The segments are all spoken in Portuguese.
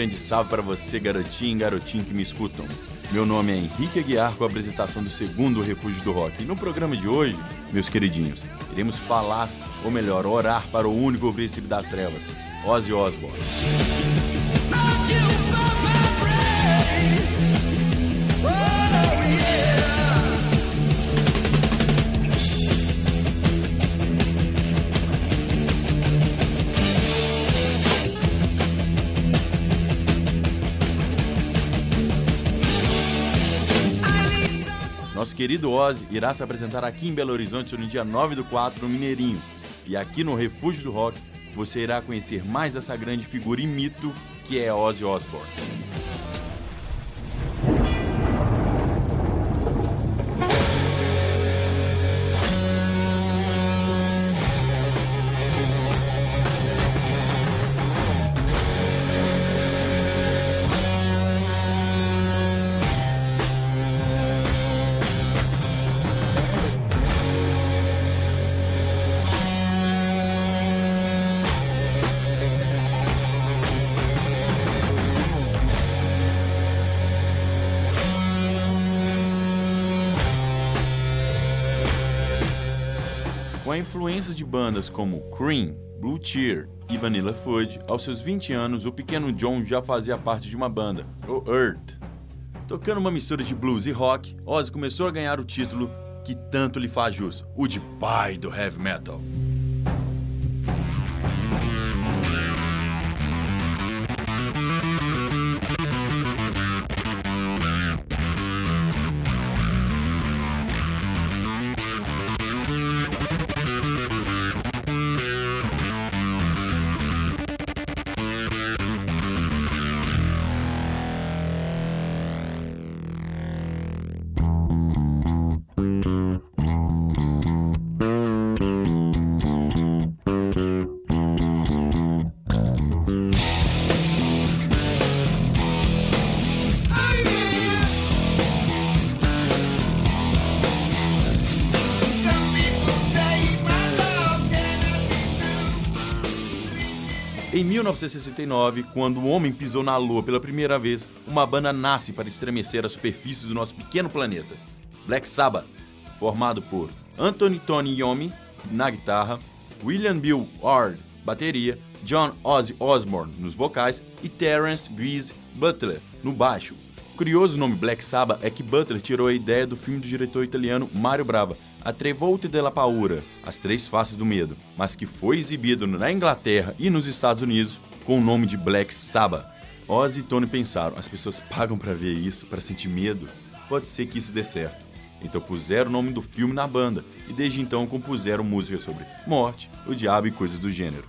grande salve para você, garotinho e garotinho que me escutam. Meu nome é Henrique Aguiar com a apresentação do segundo Refúgio do Rock. E no programa de hoje, meus queridinhos, iremos falar, ou melhor, orar para o único príncipe das trevas, Ozzy Osbourne. Querido Ozzy irá se apresentar aqui em Belo Horizonte no dia 9 do 4 no Mineirinho. E aqui no Refúgio do Rock você irá conhecer mais dessa grande figura e mito que é Ozzy Osbourne. Influência de bandas como Cream, Blue Cheer e Vanilla Fudge, aos seus 20 anos, o pequeno John já fazia parte de uma banda, o Earth. Tocando uma mistura de blues e rock, Ozzy começou a ganhar o título que tanto lhe faz jus, o de pai do heavy metal. Em 1969, quando o homem pisou na Lua pela primeira vez, uma banda nasce para estremecer a superfície do nosso pequeno planeta. Black Sabbath, formado por Anthony Tony Iommi na guitarra, William Bill Ward, bateria, John Ozzy Osbourne nos vocais e Terence Grease Butler no baixo. O curioso nome Black Sabbath é que Butler tirou a ideia do filme do diretor italiano Mario Brava, A Trevolte della Paura, As Três Faces do Medo, mas que foi exibido na Inglaterra e nos Estados Unidos com o nome de Black Sabbath. Ozzy e Tony pensaram, as pessoas pagam para ver isso, para sentir medo? Pode ser que isso dê certo. Então puseram o nome do filme na banda e desde então compuseram músicas sobre morte, o diabo e coisas do gênero.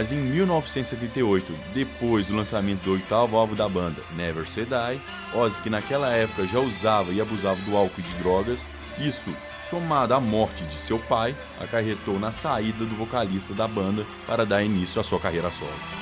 Mas em 1978, depois do lançamento do oitavo álbum da banda, Never Say Die, Ozzy, que naquela época já usava e abusava do álcool e de drogas, isso somado à morte de seu pai, acarretou na saída do vocalista da banda para dar início à sua carreira solo.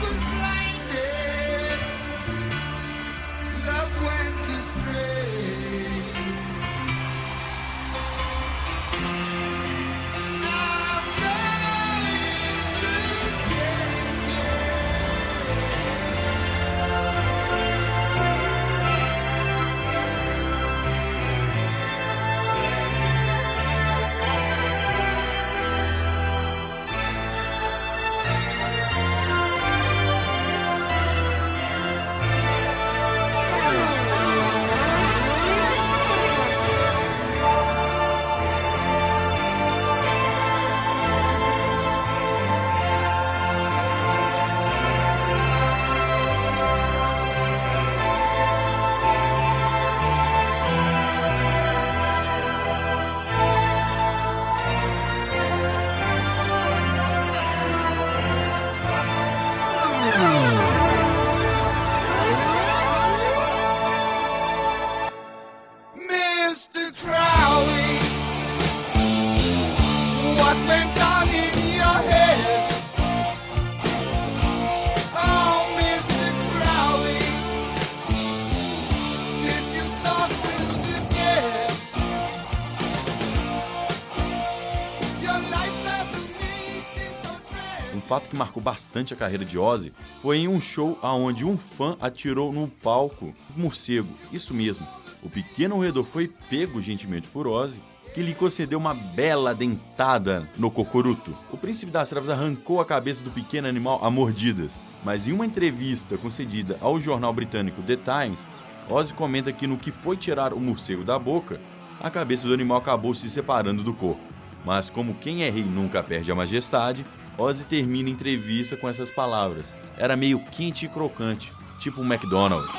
Fato que bastante a carreira de Ozzy foi em um show aonde um fã atirou no palco um morcego. Isso mesmo. O pequeno roedor foi pego gentilmente por Ozzy, que lhe concedeu uma bela dentada no cocoruto. O príncipe das trevas arrancou a cabeça do pequeno animal a mordidas, mas em uma entrevista concedida ao jornal britânico The Times, Ozzy comenta que no que foi tirar o morcego da boca, a cabeça do animal acabou se separando do corpo. Mas como quem é rei nunca perde a majestade, Ozzy termina a entrevista com essas palavras. Era meio quente e crocante, tipo um McDonald's.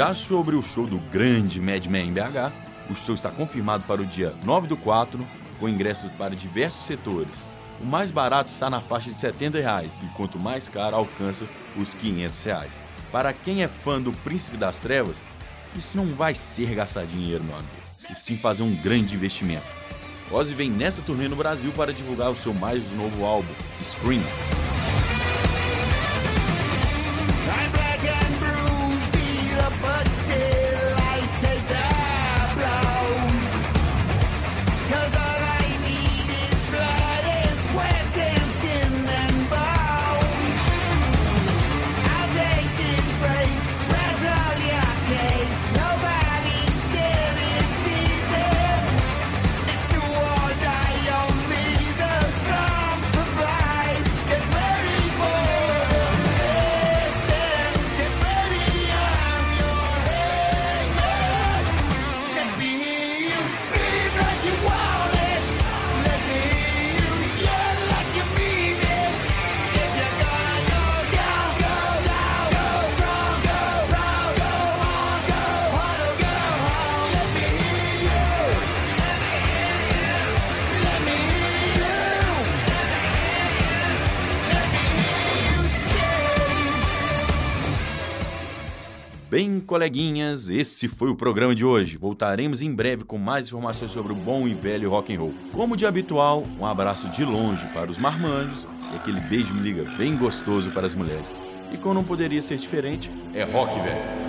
Já sobre o show do grande Madman em BH, o show está confirmado para o dia 9 do 4, com ingressos para diversos setores. O mais barato está na faixa de 70 reais, e quanto mais caro alcança os 500 reais. Para quem é fã do Príncipe das Trevas, isso não vai ser gastar dinheiro, meu amigo, e sim fazer um grande investimento. Ozzy vem nessa turnê no Brasil para divulgar o seu mais novo álbum, Scream. Bem, coleguinhas, esse foi o programa de hoje. Voltaremos em breve com mais informações sobre o bom e velho rock and roll. Como de habitual, um abraço de longe para os marmanjos e aquele beijo me liga bem gostoso para as mulheres. E como não poderia ser diferente, é rock velho.